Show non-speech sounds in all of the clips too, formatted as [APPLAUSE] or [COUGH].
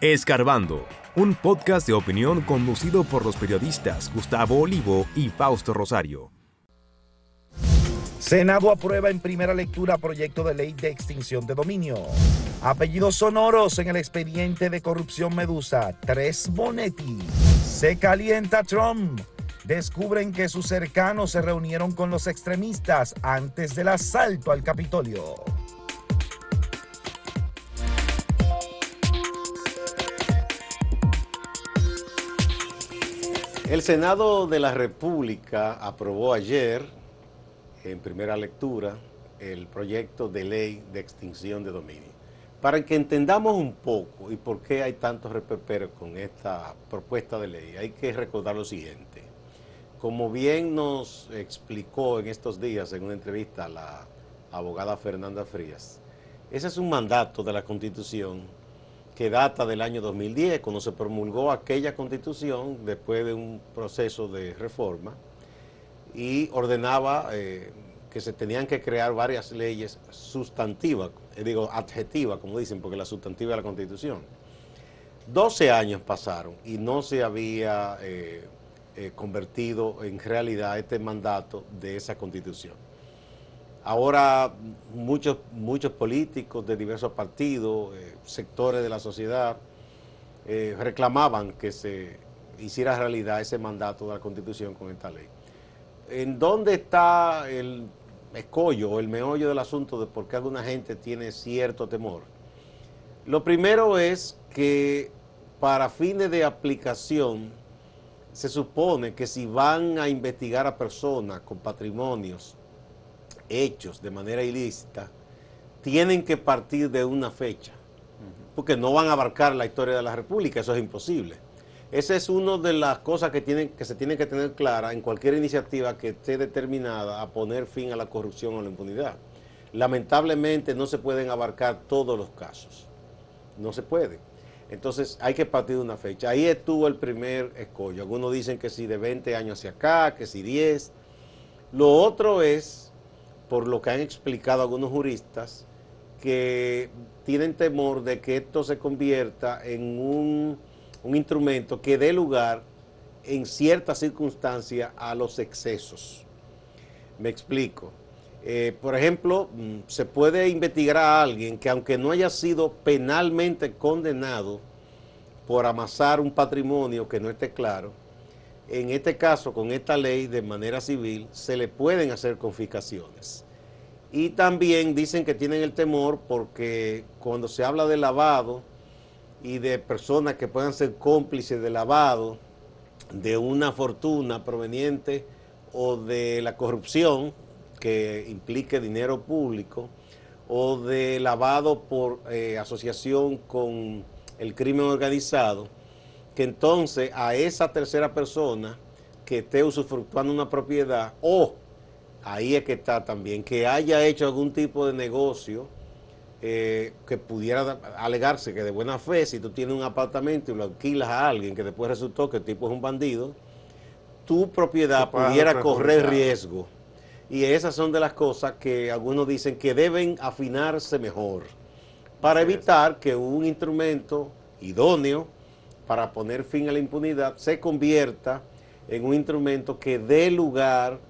Escarbando, un podcast de opinión conducido por los periodistas Gustavo Olivo y Fausto Rosario. Senado aprueba en primera lectura proyecto de ley de extinción de dominio. Apellidos sonoros en el expediente de corrupción Medusa. Tres Bonetti. Se calienta Trump. Descubren que sus cercanos se reunieron con los extremistas antes del asalto al Capitolio. El Senado de la República aprobó ayer, en primera lectura, el proyecto de ley de extinción de dominio. Para que entendamos un poco y por qué hay tantos reperperos con esta propuesta de ley, hay que recordar lo siguiente. Como bien nos explicó en estos días en una entrevista la abogada Fernanda Frías, ese es un mandato de la Constitución que data del año 2010, cuando se promulgó aquella constitución después de un proceso de reforma y ordenaba eh, que se tenían que crear varias leyes sustantivas, eh, digo adjetivas, como dicen, porque la sustantiva es la constitución. 12 años pasaron y no se había eh, convertido en realidad este mandato de esa constitución. Ahora muchos, muchos políticos de diversos partidos, eh, sectores de la sociedad, eh, reclamaban que se hiciera realidad ese mandato de la Constitución con esta ley. ¿En dónde está el escollo o el meollo del asunto de por qué alguna gente tiene cierto temor? Lo primero es que para fines de aplicación se supone que si van a investigar a personas con patrimonios hechos de manera ilícita, tienen que partir de una fecha, porque no van a abarcar la historia de la República, eso es imposible. Esa es una de las cosas que, tienen, que se tienen que tener clara en cualquier iniciativa que esté determinada a poner fin a la corrupción o la impunidad. Lamentablemente no se pueden abarcar todos los casos, no se puede. Entonces hay que partir de una fecha. Ahí estuvo el primer escollo. Algunos dicen que si de 20 años hacia acá, que si 10. Lo otro es por lo que han explicado algunos juristas, que tienen temor de que esto se convierta en un, instrumento que dé lugar en ciertas circunstancias a los excesos. Me explico. Eh, por ejemplo, mm, se puede investigar a alguien que aunque no haya sido penalmente condenado por amasar un patrimonio que no esté claro, en este caso, con esta ley de manera civil, se le pueden hacer confiscaciones. Y también dicen que tienen el temor porque cuando se habla de lavado y de personas que puedan ser cómplices de lavado de una fortuna proveniente o de la corrupción que implique dinero público o de lavado por eh, asociación con el crimen organizado, que entonces a esa tercera persona que esté usufructuando una propiedad o ahí es que está también, que haya hecho algún tipo de negocio eh, que pudiera alegarse que de buena fe, si tú tienes un apartamento y lo alquilas a alguien que después resultó que el tipo es un bandido, tu propiedad pudiera correr riesgo. Y esas son de las cosas que algunos dicen que deben afinarse mejor para evitar que un instrumento idóneo para poner fin a la impunidad se convierta en un instrumento que dé lugar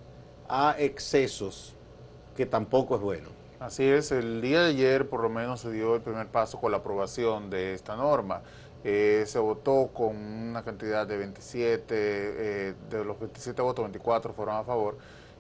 a excesos, que tampoco es bueno. Así es, el día de ayer por lo menos se dio el primer paso con la aprobación de esta norma. Eh, se votó con una cantidad de 27, eh, de los 27 votos, 24 fueron a favor.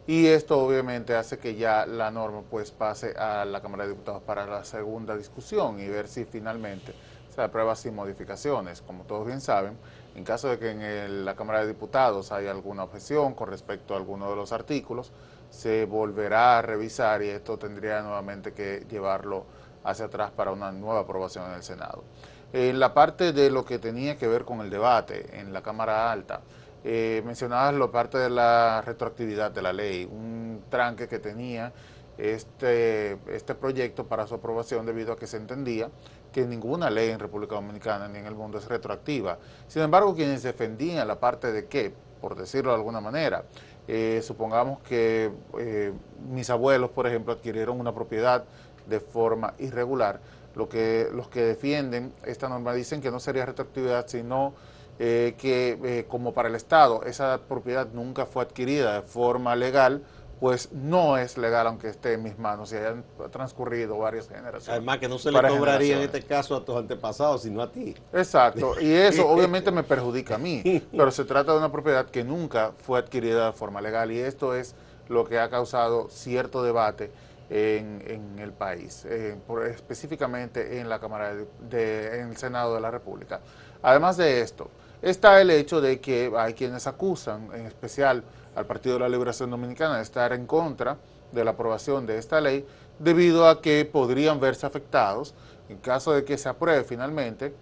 Y esto obviamente hace que ya la norma pues pase a la Cámara de Diputados para la segunda discusión y ver si finalmente se aprueba sin modificaciones. Como todos bien saben, en caso de que en la Cámara de Diputados haya alguna objeción con respecto a alguno de los artículos, se volverá a revisar y esto tendría nuevamente que llevarlo hacia atrás para una nueva aprobación en el Senado. En la parte de lo que tenía que ver con el debate en la Cámara Alta, eh, mencionabas la parte de la retroactividad de la ley, un tranque que tenía este, este proyecto para su aprobación debido a que se entendía que ninguna ley en República Dominicana ni en el mundo es retroactiva. Sin embargo, quienes defendían la parte de que, por decirlo de alguna manera, eh, supongamos que eh, mis abuelos, por ejemplo, adquirieron una propiedad de forma irregular, lo que, los que defienden esta norma dicen que no sería retroactividad, sino eh, que como para el Estado esa propiedad nunca fue adquirida de forma legal, pues no es legal aunque esté en mis manos y hayan transcurrido varias generaciones. Además que no se le cobraría en este caso a tus antepasados, sino a ti. Exacto, y eso [LAUGHS] obviamente me perjudica a mí, pero se trata de una propiedad que nunca fue adquirida de forma legal y esto es lo que ha causado cierto debate en, el país, eh, específicamente en la Cámara de, en el Senado de la República. Además de esto, está el hecho de que hay quienes acusan, en especial al Partido de la Liberación Dominicana, de estar en contra de la aprobación de esta ley, debido a que podrían verse afectados en caso de que se apruebe finalmente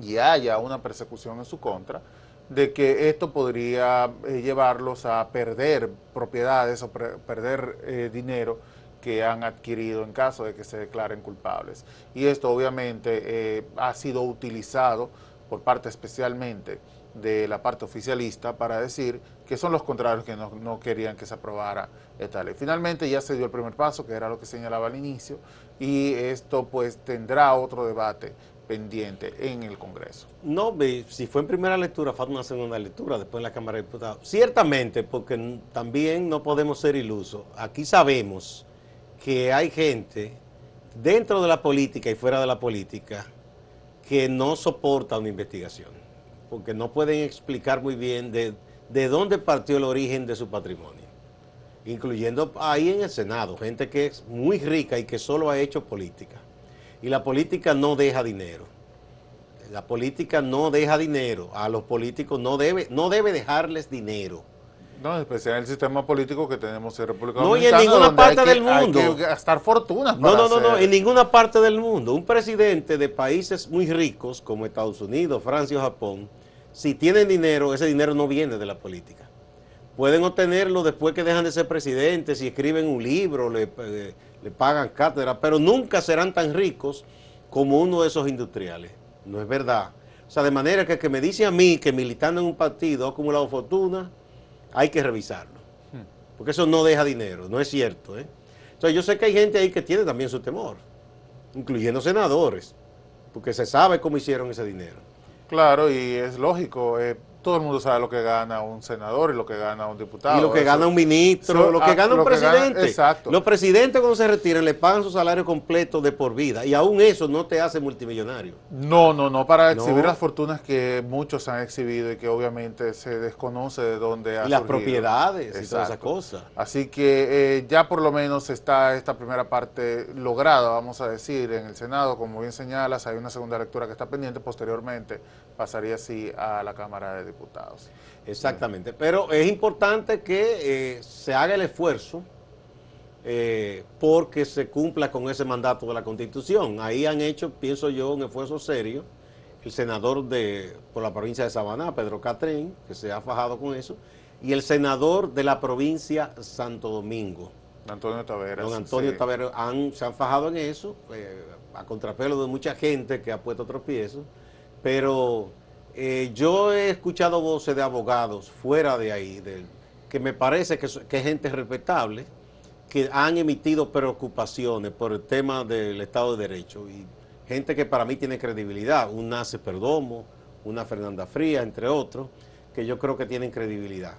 y haya una persecución en su contra, de que esto podría eh, llevarlos a perder propiedades o perder eh, dinero que han adquirido en caso de que se declaren culpables. Y esto obviamente eh, ha sido utilizado por parte especialmente de la parte oficialista para decir que son los contrarios que no, querían que se aprobara esta ley. Finalmente ya se dio el primer paso, que era lo que señalaba al inicio, y esto pues tendrá otro debate pendiente en el Congreso. No, si fue en primera lectura, falta una segunda lectura después en la Cámara de Diputados. Ciertamente, porque también no podemos ser ilusos. Aquí sabemos que hay gente dentro de la política y fuera de la política que no soporta una investigación, porque no pueden explicar muy bien de, de dónde partió el origen de su patrimonio, incluyendo ahí en el Senado, gente que es muy rica y que solo ha hecho política. Y la política no deja dinero. La política no deja dinero. A los políticos no debe, no debe dejarles dinero. No, especial en el sistema político que tenemos en República Dominicana. No, y en ninguna parte del mundo. Hay que gastar fortunas No, no, no, no, en ninguna parte del mundo. Un presidente de países muy ricos como Estados Unidos, Francia o Japón, si tienen dinero, ese dinero no viene de la política. Pueden obtenerlo después que dejan de ser presidentes, si escriben un libro, le, eh, le pagan cátedra, pero nunca serán tan ricos como uno de esos industriales. No es verdad. O sea, de manera que el que me dice a mí que militando en un partido ha acumulado fortuna, hay que revisarlo. Porque eso no deja dinero, no es cierto. ¿eh? Entonces yo sé que hay gente ahí que tiene también su temor, incluyendo senadores, porque se sabe cómo hicieron ese dinero. Claro, y es lógico. Eh, todo el mundo sabe lo que gana un senador y lo que gana un diputado. Y lo que gana un ministro, lo que ah, gana un presidente. exacto. Los presidentes cuando se retiran le pagan su salario completo de por vida y aún eso no te hace multimillonario. No, no, no, para exhibir las fortunas que muchos han exhibido y que obviamente se desconoce de dónde ha Y las propiedades y todas esas cosas. Así que eh, ya por lo menos está esta primera parte lograda, vamos a decir, en el Senado, como bien señalas, hay una segunda lectura que está pendiente, posteriormente pasaría así a la Cámara de Diputados. Exactamente, pero es importante que eh, se haga el esfuerzo eh, porque se cumpla con ese mandato de la Constitución. Ahí han hecho, pienso yo, un esfuerzo serio. El senador de, por la provincia de Sabaná, Pedro Catrín, que se ha fajado con eso, y el senador de la provincia Santo Domingo. Antonio Taveras. Don Antonio Taveras han, se han fajado en eso, eh, a contrapelo de mucha gente que ha puesto tropiezos pero eh, yo he escuchado voces de abogados fuera de ahí, que me parece que, es gente respetable, que han emitido preocupaciones por el tema del Estado de Derecho y gente que para mí tiene credibilidad, un Nace Perdomo, una Fernanda Fría, entre otros, que yo creo que tienen credibilidad.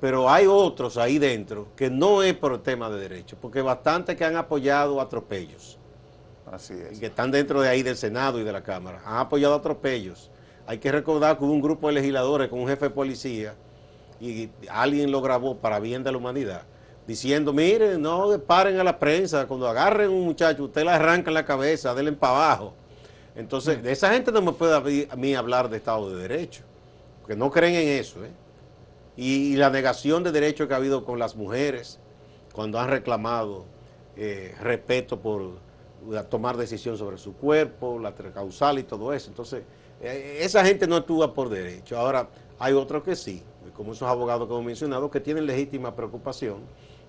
Pero hay otros ahí dentro que no es por el tema de derecho, porque bastante que han apoyado atropellos. Así es. que están dentro de ahí del Senado y de la Cámara. Han apoyado atropellos. Hay que recordar que hubo un grupo de legisladores con un jefe de policía y alguien lo grabó para bien de la humanidad, diciendo, miren, no paren a la prensa, cuando agarren un muchacho, usted le arranca la cabeza, denle para abajo. Entonces, de esa gente no me puede a mí hablar de Estado de Derecho, porque no creen en eso. ¿eh? Y, la negación de derechos que ha habido con las mujeres, cuando han reclamado eh, respeto por tomar decisión sobre su cuerpo, la causal y todo eso. Entonces, esa gente no actúa por derecho. Ahora, hay otros que sí, como esos abogados que hemos mencionado, que tienen legítima preocupación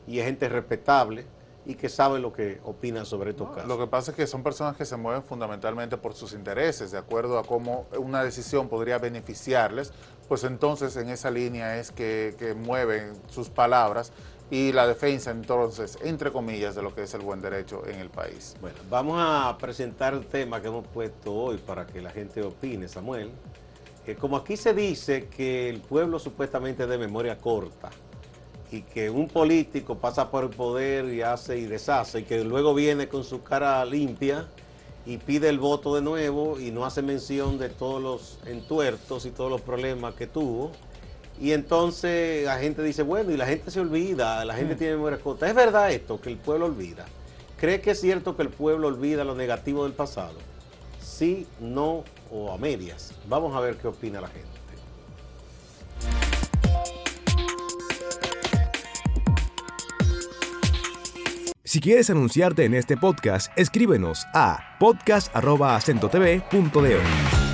y es gente respetable y que sabe lo que opina sobre estos casos. Lo que pasa es que son personas que se mueven fundamentalmente por sus intereses, de acuerdo a cómo una decisión podría beneficiarles, pues entonces en esa línea es que, que mueven sus palabras y la defensa entonces, entre comillas, de lo que es el buen derecho en el país. Bueno, vamos a presentar el tema que hemos puesto hoy para que la gente opine, Samuel. Eh, como aquí se dice que el pueblo supuestamente de memoria corta y que un político pasa por el poder y hace y deshace y que luego viene con su cara limpia y pide el voto de nuevo y no hace mención de todos los entuertos y todos los problemas que tuvo, y entonces la gente dice, bueno, y la gente se olvida, la gente mm. tiene memoria corta. ¿Es verdad esto, que el pueblo olvida? ¿Cree que es cierto que el pueblo olvida lo negativo del pasado? Sí, no o a medias. Vamos a ver qué opina la gente. Si quieres anunciarte en este podcast, escríbenos a podcast.acentotv.de.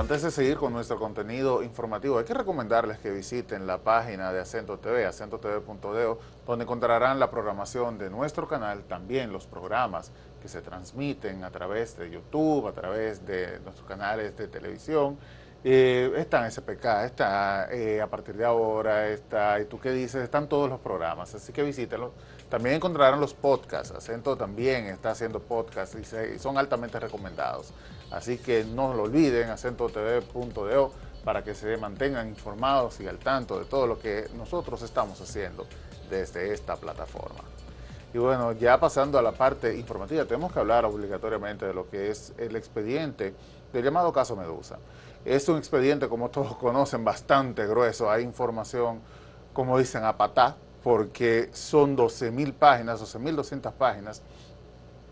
antes de seguir con nuestro contenido informativo, hay que recomendarles que visiten la página de Acento TV, acentotv.de, donde encontrarán la programación de nuestro canal, también los programas que se transmiten a través de YouTube, a través de nuestros canales de televisión. Eh, está en SPK, está eh, a partir de ahora, está, y tú qué dices, están todos los programas, así que visítenlos. También encontrarán los podcasts, Acento también está haciendo podcasts y son altamente recomendados. Así que no lo olviden, acentotv.do, para que se mantengan informados y al tanto de todo lo que nosotros estamos haciendo desde esta plataforma. Y bueno, ya pasando a la parte informativa, tenemos que hablar obligatoriamente de lo que es el expediente del llamado caso Medusa. Es un expediente, como todos [LAUGHS] conocen, bastante grueso. Hay información, como dicen, a patá, porque son 12.000 páginas, 12.200 páginas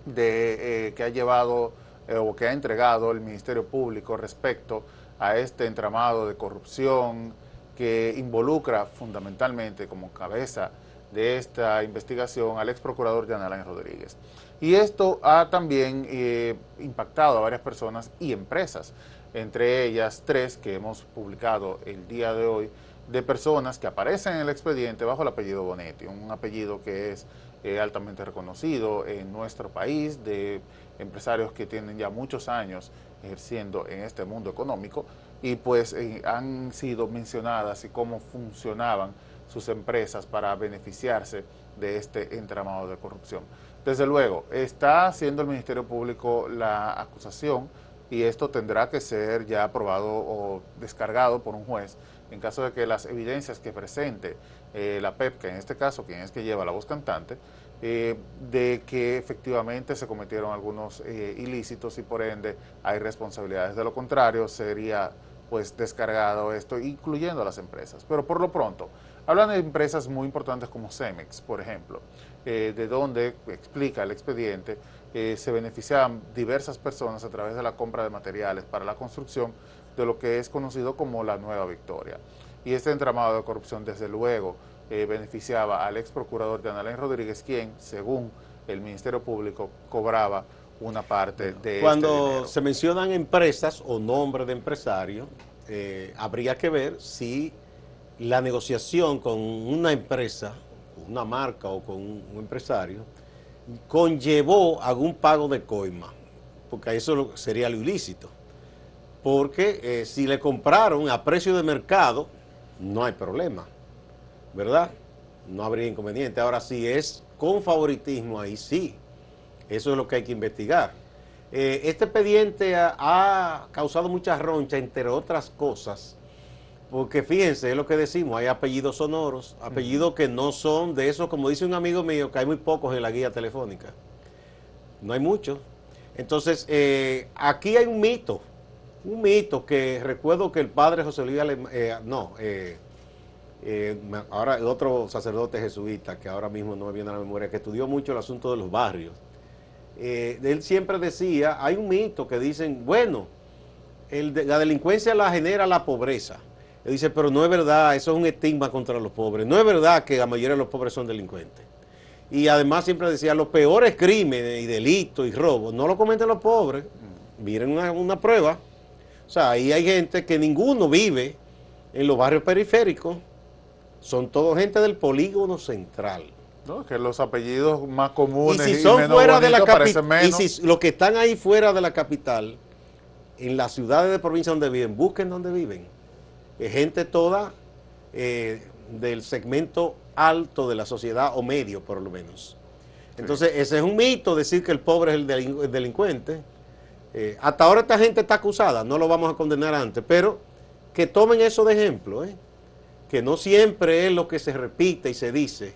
de, eh, que ha llevado eh, o que ha entregado el Ministerio Público respecto a este entramado de corrupción que involucra fundamentalmente como cabeza de esta investigación al ex procurador Jan Rodríguez. Y esto ha también eh, impactado a varias personas y empresas, entre ellas tres que hemos publicado el día de hoy, de personas que aparecen en el expediente bajo el apellido Bonetti, un apellido que es eh, altamente reconocido en nuestro país, de empresarios que tienen ya muchos años ejerciendo en este mundo económico y pues eh, han sido mencionadas y cómo funcionaban sus empresas para beneficiarse de este entramado de corrupción. Desde luego, está haciendo el Ministerio Público la acusación y esto tendrá que ser ya aprobado o descargado por un juez en caso de que las evidencias que presente eh, la PEP, que en este caso quien es que lleva la voz cantante, eh, de que efectivamente se cometieron algunos eh, ilícitos y por ende hay responsabilidades. De lo contrario, sería pues descargado esto, incluyendo a las empresas. Pero por lo pronto, hablan de empresas muy importantes como Cemex, por ejemplo, eh, de donde, explica el expediente, se beneficiaban diversas personas a través de la compra de materiales para la construcción de lo que es conocido como la Nueva Victoria. Y este entramado de corrupción, desde luego, eh, beneficiaba al ex procurador de Alain Rodríguez, quien, según el Ministerio Público, cobraba una parte de Cuando este se mencionan empresas o nombres de empresarios, eh, habría que ver si la negociación con una empresa, una marca o con un, empresario, conllevó algún pago de coima, porque eso sería lo ilícito. Porque eh, si le compraron a precio de mercado, no hay problema. ¿verdad? No habría inconveniente. Ahora sí es con favoritismo, ahí sí. Eso es lo que hay que investigar. Eh, este expediente ha, causado mucha roncha, entre otras cosas, porque fíjense, es lo que decimos, hay apellidos sonoros, apellidos que no son de esos, como dice un amigo mío, que hay muy pocos en la guía telefónica. No hay muchos. Entonces, eh, aquí hay un mito, un mito que recuerdo que el padre José Luis, eh, no, eh, ahora otro sacerdote jesuita que ahora mismo no me viene a la memoria, que estudió mucho el asunto de los barrios, eh, él siempre decía, hay un mito que dicen, bueno, la delincuencia la genera la pobreza. Dice, pero no es verdad, eso es un estigma contra los pobres. No es verdad que la mayoría de los pobres son delincuentes. Y además siempre decía, los peores crímenes y delitos y robos no lo cometen los pobres. Miren una, una prueba. O sea, ahí hay gente que ninguno vive en los barrios periféricos son todo gente del polígono central. ¿no? Que los apellidos más comunes y si son menos fuera de la capital, y si los que están ahí fuera de la capital, en las ciudades de provincia donde viven, busquen donde viven. Es gente toda eh, del segmento alto de la sociedad o medio, por lo menos. Entonces, ese es un mito, decir que el pobre es el, delin- el delincuente. Eh, hasta ahora esta gente está acusada, no lo vamos a condenar antes, pero que tomen eso de ejemplo, ¿eh? que no siempre es lo que se repite y se dice,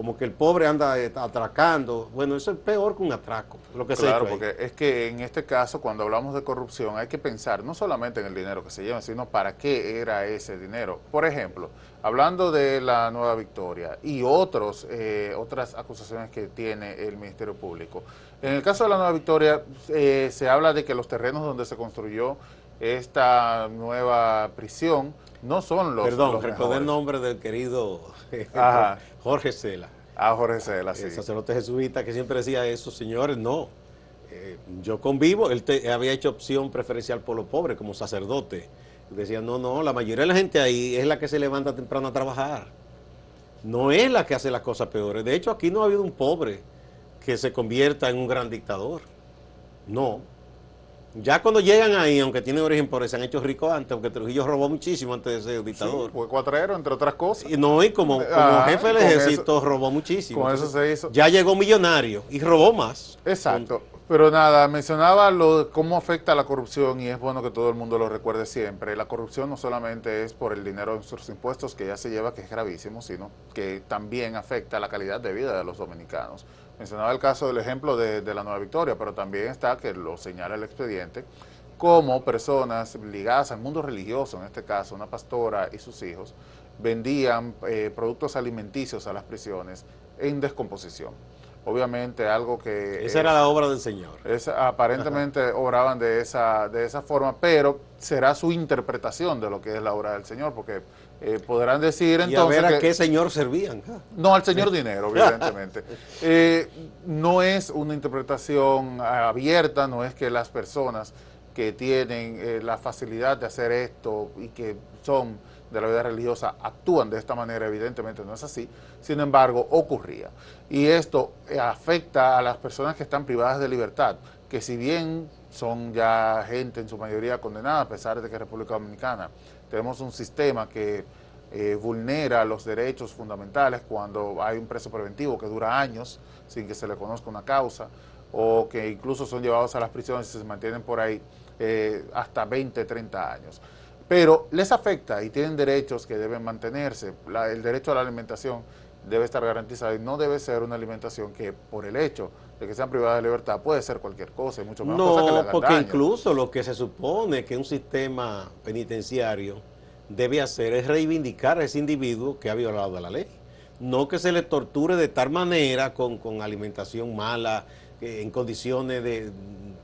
como que el pobre anda eh, atracando. Bueno, eso es peor que un atraco, lo que Claro, porque es que en este caso, cuando hablamos de corrupción, hay que pensar no solamente en el dinero que se lleva, sino para qué era ese dinero. Por ejemplo, hablando de la Nueva Victoria y otros, eh, otras acusaciones que tiene el Ministerio Público. En el caso de la Nueva Victoria, eh, se habla de que los terrenos donde se construyó esta nueva prisión no son los, Perdón, los recordé el nombre del querido [LAUGHS] Ajá. Jorge Cela. Ah, Jorge Cela, sí. el sacerdote jesuita que siempre decía eso, señores, no. Eh, yo convivo, él te- había hecho opción preferencial por los pobres como sacerdote. Decía, no, no, la mayoría de la gente ahí es la que se levanta temprano a trabajar. No es la que hace las cosas peores. De hecho, aquí no ha habido un pobre que se convierta en un gran dictador. No. Ya cuando llegan ahí, aunque tienen origen pobre, se han hecho ricos antes, porque Trujillo robó muchísimo antes de ser dictador. Sí, fue cuatrero, entre otras cosas. Y no, y como, como Ah, jefe del ejército eso- robó muchísimo. con eso se hizo. Ya llegó millonario y robó más. Exacto. Pero nada, mencionaba lo, cómo afecta la corrupción y es bueno que todo el mundo lo recuerde siempre. La corrupción no solamente es por el dinero de nuestros impuestos que ya se lleva, que es gravísimo, sino que también afecta la calidad de vida de los dominicanos. Mencionaba el caso del ejemplo de, de la Nueva Victoria, pero también está, que lo señala el expediente, como personas ligadas al mundo religioso, en este caso una pastora y sus hijos, vendían eh, productos alimenticios a las prisiones en descomposición. Obviamente algo que... Esa es- era la obra del Señor. es- aparentemente obraban de esa, de esa forma, pero será su interpretación de lo que es la obra del Señor, porque eh, podrán decir y a entonces ver a que- qué Señor servían. No al señor dinero, evidentemente. [LAUGHS] Eh, no es una interpretación abierta, no es que las personas que tienen eh, la facilidad de hacer esto y que son de la vida religiosa actúan de esta manera, evidentemente no es así, sin embargo ocurría. Y esto eh, afecta a las personas que están privadas de libertad, que si bien son ya gente en su mayoría condenada, a pesar de que República Dominicana tenemos un sistema que eh, vulnera los derechos fundamentales cuando hay un preso preventivo que dura años sin que se le conozca una causa o que incluso son llevados a las prisiones y se mantienen por ahí eh, hasta 20, 30 años. Pero les afecta y tienen derechos que deben mantenerse. La- el derecho a la alimentación debe estar garantizado y no debe ser una alimentación que por el hecho de que sean privadas de libertad puede ser cualquier cosa y mucho más cosas que No, hagan porque daño. incluso lo que se supone que un sistema penitenciario debe hacer es reivindicar a ese individuo que ha violado la ley. No que se le torture de tal manera con, con alimentación mala, eh, en condiciones de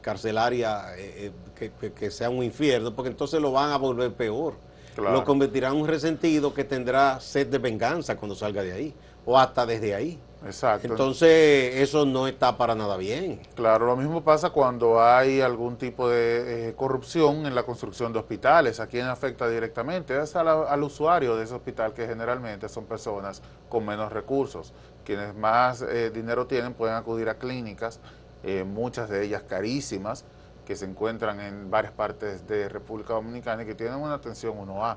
carcelaria eh, eh, que, que- sea un infierno, porque entonces lo van a volver peor. Claro. Lo convertirá en un resentido que tendrá sed de venganza cuando salga de ahí, o hasta desde ahí. Exacto. Entonces, eso no está para nada bien. Claro, lo mismo pasa cuando hay algún tipo de eh, corrupción en la construcción de hospitales. ¿A quién afecta directamente? Es la- al usuario de ese hospital, que generalmente son personas con menos recursos. Quienes más eh, dinero tienen pueden acudir a clínicas, eh, muchas de ellas carísimas, que se encuentran en varias partes de República Dominicana y que tienen una atención 1A.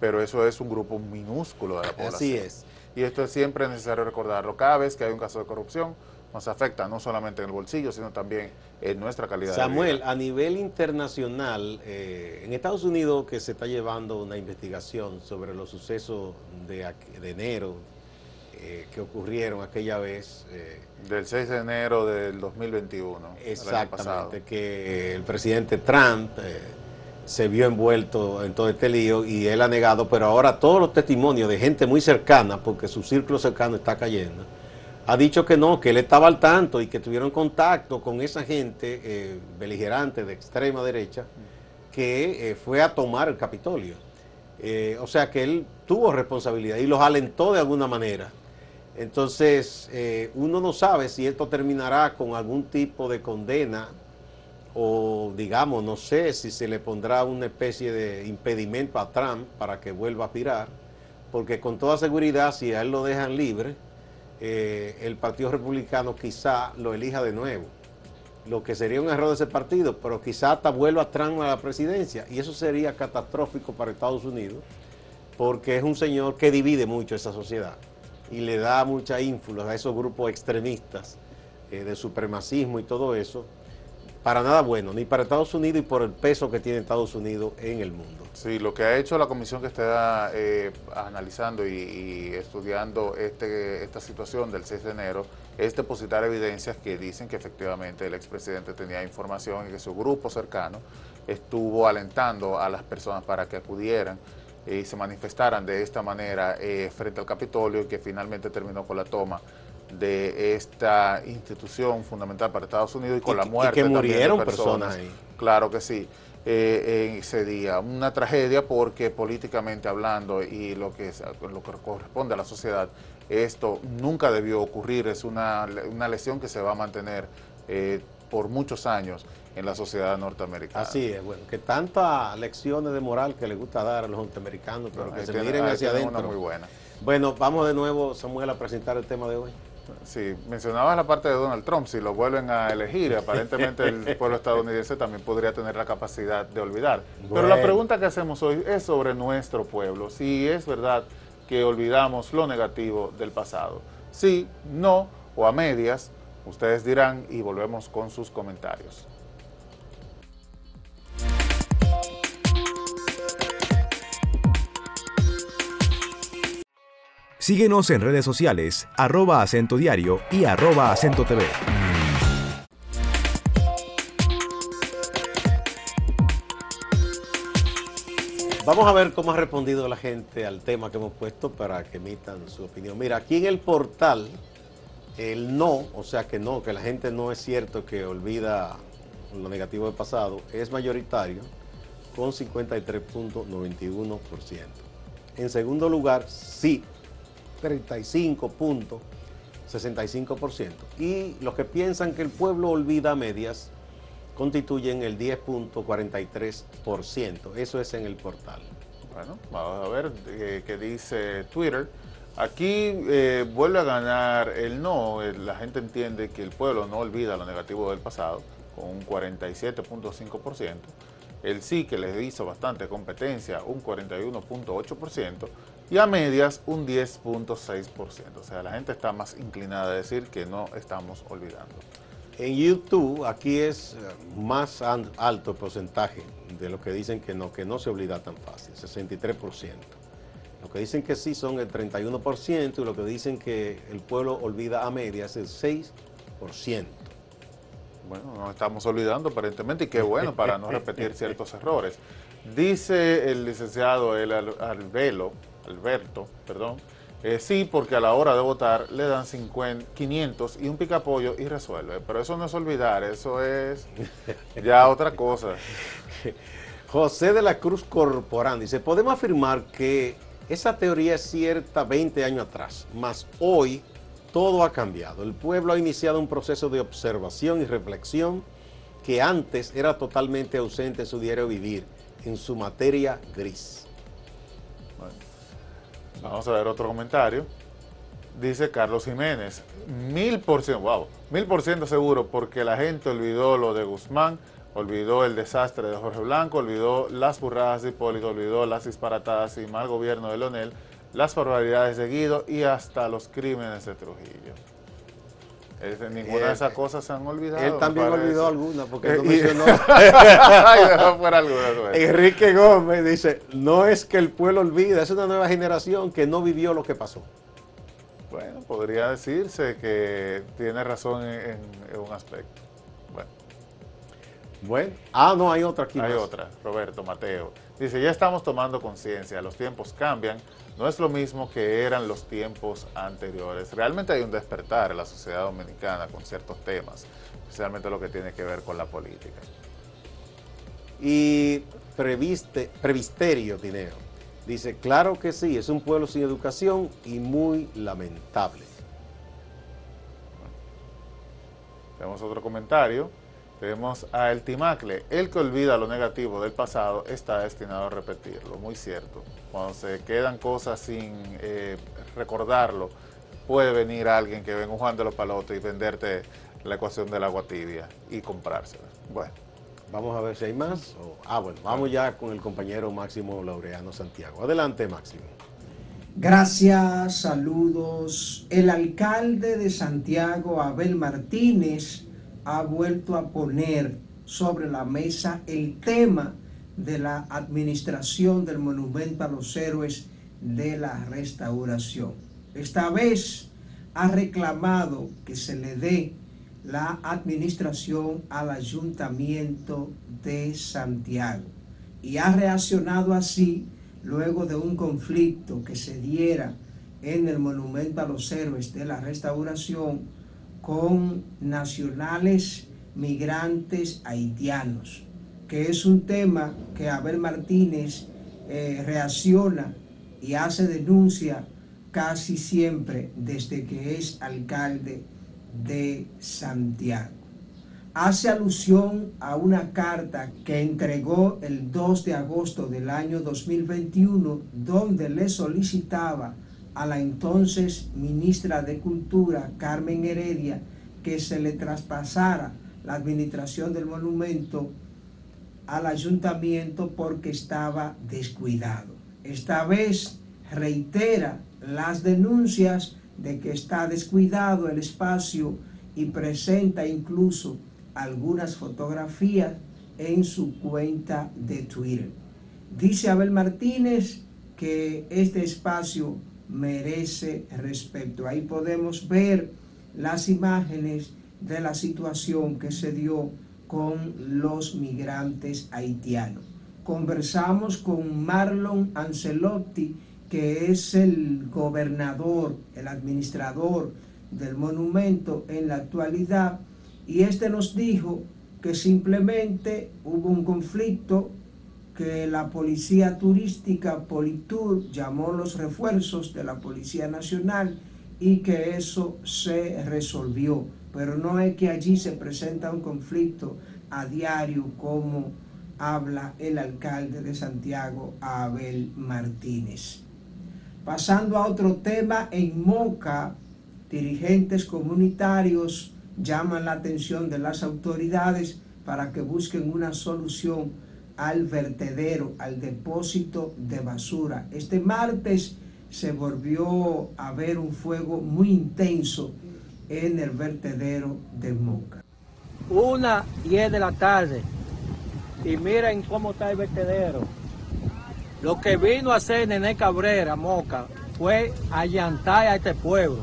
Pero eso es un grupo minúsculo de la población. Así es. Y esto es siempre necesario recordarlo. Cada vez que hay un caso de corrupción, nos afecta no solamente en el bolsillo, sino también en nuestra calidad Samuel, de vida. a nivel internacional, eh, en Estados Unidos que se está llevando una investigación sobre los sucesos de, de enero eh, que ocurrieron aquella vez, eh, Del 6 de enero del 2021, el año pasado. exactamente, que el presidente Trump se vio envuelto en todo este lío y él ha negado, pero ahora todos los testimonios de gente muy cercana, porque su círculo cercano está cayendo, ha dicho que no, que él estaba al tanto y que tuvieron contacto con esa gente eh, beligerante de extrema derecha que eh, fue a tomar el Capitolio. Eh, o sea que él tuvo responsabilidad y los alentó de alguna manera. Entonces, uno no sabe si esto terminará con algún tipo de condena o digamos, no sé si se le pondrá una especie de impedimento a Trump para que vuelva a aspirar, porque con toda seguridad, si a él lo dejan libre, eh, el Partido Republicano quizá lo elija de nuevo. Lo que sería un error de ese partido, pero quizá hasta vuelva Trump a la presidencia. Y eso sería catastrófico para Estados Unidos, porque es un señor que divide mucho esa sociedad y le da mucha ínfula a esos grupos extremistas eh, de supremacismo y todo eso para nada bueno, ni para Estados Unidos y por el peso que tiene Estados Unidos en el mundo. Sí, lo que ha hecho la comisión que está eh, analizando y, estudiando este, esta situación del 6 de enero es depositar evidencias que dicen que efectivamente el expresidente tenía información y que su grupo cercano estuvo alentando a las personas para que acudieran y se manifestaran de esta manera eh, frente al Capitolio y que finalmente terminó con la toma de esta institución fundamental para Estados Unidos y con la muerte y que murieron de personas, ahí. Claro que sí. Eh, en ese día. Una tragedia porque políticamente hablando y lo que, lo que corresponde a la sociedad, esto nunca debió ocurrir, es una, una lesión que se va a mantener eh, por muchos años en la sociedad norteamericana. Así es, bueno, que tantas lecciones de moral que le gusta dar a los norteamericanos, pero que se miren hacia adentro. muy buena. Bueno, vamos de nuevo, Samuel, a presentar el tema de hoy. Sí, mencionabas la parte de Donald Trump, si lo vuelven a elegir, aparentemente el [LAUGHS] pueblo estadounidense también podría tener la capacidad de olvidar. Pero la pregunta que hacemos hoy es sobre nuestro pueblo, si es verdad que olvidamos lo negativo del pasado. Sí, no o a medias, ustedes dirán y volvemos con sus comentarios. Síguenos en redes sociales, arroba acento diario y arroba acento TV. Vamos a ver cómo ha respondido la gente al tema que hemos puesto para que emitan su opinión. Mira, aquí en el portal, el no, o sea que no, que la gente no es cierto que olvida lo negativo del pasado, es mayoritario con 53.91%. En segundo lugar, sí, 35.65%. Y los que piensan que el pueblo olvida medias constituyen el 10.43%. Eso es en el portal. Bueno, vamos a ver eh, qué dice Twitter. Aquí eh, vuelve a ganar el no. La gente entiende que el pueblo no olvida lo negativo del pasado, con un 47.5% el sí que les hizo bastante competencia, un 41.8%, y a medias un 10.6%. O sea, la gente está más inclinada a decir que no estamos olvidando. En YouTube, aquí es eh, más alto el porcentaje de lo que dicen que no, que no se olvida tan fácil, 63%. Lo que dicen que sí son el 31% y lo que dicen que el pueblo olvida a medias es el 6%. Bueno, nos estamos olvidando aparentemente y qué bueno para no [LAUGHS] repetir ciertos errores. Dice el licenciado el Albelo, Alberto, perdón, eh, sí, porque a la hora de votar le dan 50, 500 y un picapollo y resuelve. Pero eso no es olvidar, eso es [LAUGHS] ya otra cosa. José de la Cruz Corporán dice, podemos afirmar que esa teoría es cierta 20 años atrás, más hoy todo ha cambiado. El pueblo ha iniciado un proceso de observación y reflexión que antes era totalmente ausente en su diario vivir, en su materia gris. Vamos a ver otro comentario. Dice Carlos Jiménez, mil por ciento, wow, mil por ciento seguro porque la gente olvidó lo de Guzmán, olvidó el desastre de Jorge Blanco, olvidó las burradas de Hipólito, olvidó las disparatadas y mal gobierno de Leonel, las barbaridades de Guido y hasta los crímenes de Trujillo. Ninguna de esas cosas se han olvidado. Él también olvidó alguna porque no mencionó. [LAUGHS] Enrique Gómez dice, no es que el pueblo olvida, es una nueva generación que no vivió lo que pasó. Bueno, podría decirse que tiene razón en, un aspecto. Bueno. Bueno, ah, no, hay otra aquí. Hay otra, Roberto Mateo. Dice, ya estamos tomando conciencia, los tiempos cambian, no es lo mismo que eran los tiempos anteriores. Realmente hay un despertar en la sociedad dominicana con ciertos temas, especialmente lo que tiene que ver con la política. Y previste, Previsterio Dinero dice, claro que sí, es un pueblo sin educación y muy lamentable. tenemos otro comentario. Tenemos a El Timacle, el que olvida lo negativo del pasado está destinado a repetirlo, muy cierto. Cuando se quedan cosas sin eh, recordarlo, puede venir alguien que venga un Juan de los Palotes y venderte la ecuación del agua tibia y comprársela. Bueno. Vamos a ver si hay más. ah, bueno, vamos ya con el compañero Máximo Laureano Santiago. Adelante, Máximo. Gracias, saludos. El alcalde de Santiago, Abel Martínez, ha vuelto a poner sobre la mesa el tema de la administración del monumento a los héroes de la restauración. Esta vez ha reclamado que se le dé la administración al ayuntamiento de Santiago y ha reaccionado así luego de un conflicto que se diera en el monumento a los héroes de la restauración con nacionales migrantes haitianos, que es un tema que Abel Martínez eh, reacciona y hace denuncia casi siempre desde que es alcalde de Santiago. Hace alusión a una carta que entregó el 2 de agosto del año 2021 donde le solicitaba a la entonces ministra de Cultura, Carmen Heredia, que se le traspasara la administración del monumento al ayuntamiento porque estaba descuidado. Esta vez reitera las denuncias de que está descuidado el espacio y presenta incluso algunas fotografías en su cuenta de Twitter. Dice Abel Martínez que este espacio merece respeto. Ahí podemos ver las imágenes de la situación que se dio con los migrantes haitianos. Conversamos con Marlon Ancelotti, que es el gobernador, el administrador del monumento en la actualidad, y este nos dijo que simplemente hubo un conflicto que la policía turística Politur llamó los refuerzos de la Policía Nacional y que eso se resolvió. Pero no es que allí se presenta un conflicto a diario como habla el alcalde de Santiago, Abel Martínez. Pasando a otro tema, en Moca, dirigentes comunitarios llaman la atención de las autoridades para que busquen una solución al vertedero, al depósito de basura. Este martes se volvió a ver un fuego muy intenso en el vertedero de Moca. Una 10 de la tarde y miren cómo está el vertedero lo que vino a hacer Nené Cabrera, Moca, fue allantar a este pueblo,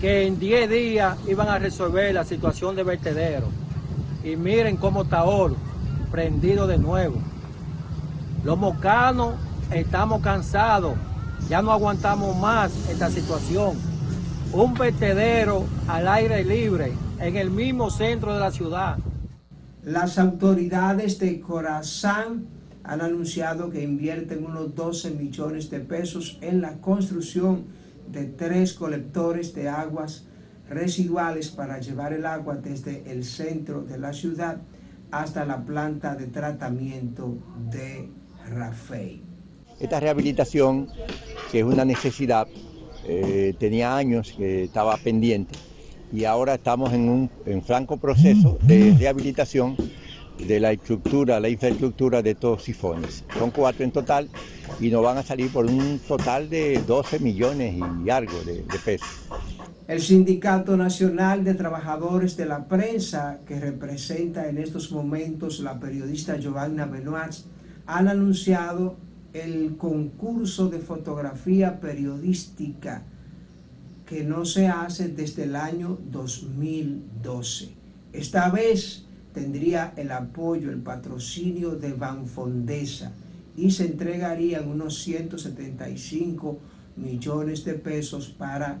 que en 10 días iban a resolver la situación de vertedero. Y miren cómo está oro, prendido de nuevo. Los mocanos estamos cansados, ya no aguantamos más esta situación. Un vertedero al aire libre, en el mismo centro de la ciudad. Las autoridades de Corazán han anunciado que invierten unos 12 millones de pesos en la construcción de tres colectores de aguas residuales para llevar el agua desde el centro de la ciudad hasta la planta de tratamiento de Rafael. Esta rehabilitación, que es una necesidad, eh, tenía años que estaba pendiente y ahora estamos en un en franco proceso de rehabilitación de la estructura, la infraestructura de estos sifones. Son cuatro en total y nos van a salir por un total de 12 millones y algo de, pesos. El Sindicato Nacional de Trabajadores de la Prensa, que representa en estos momentos la periodista Giovanna Benoit, han anunciado el concurso de fotografía periodística que no se hace desde el año 2012. Esta vez tendría el apoyo, el patrocinio de Banfondesa y se entregarían unos 175 millones de pesos para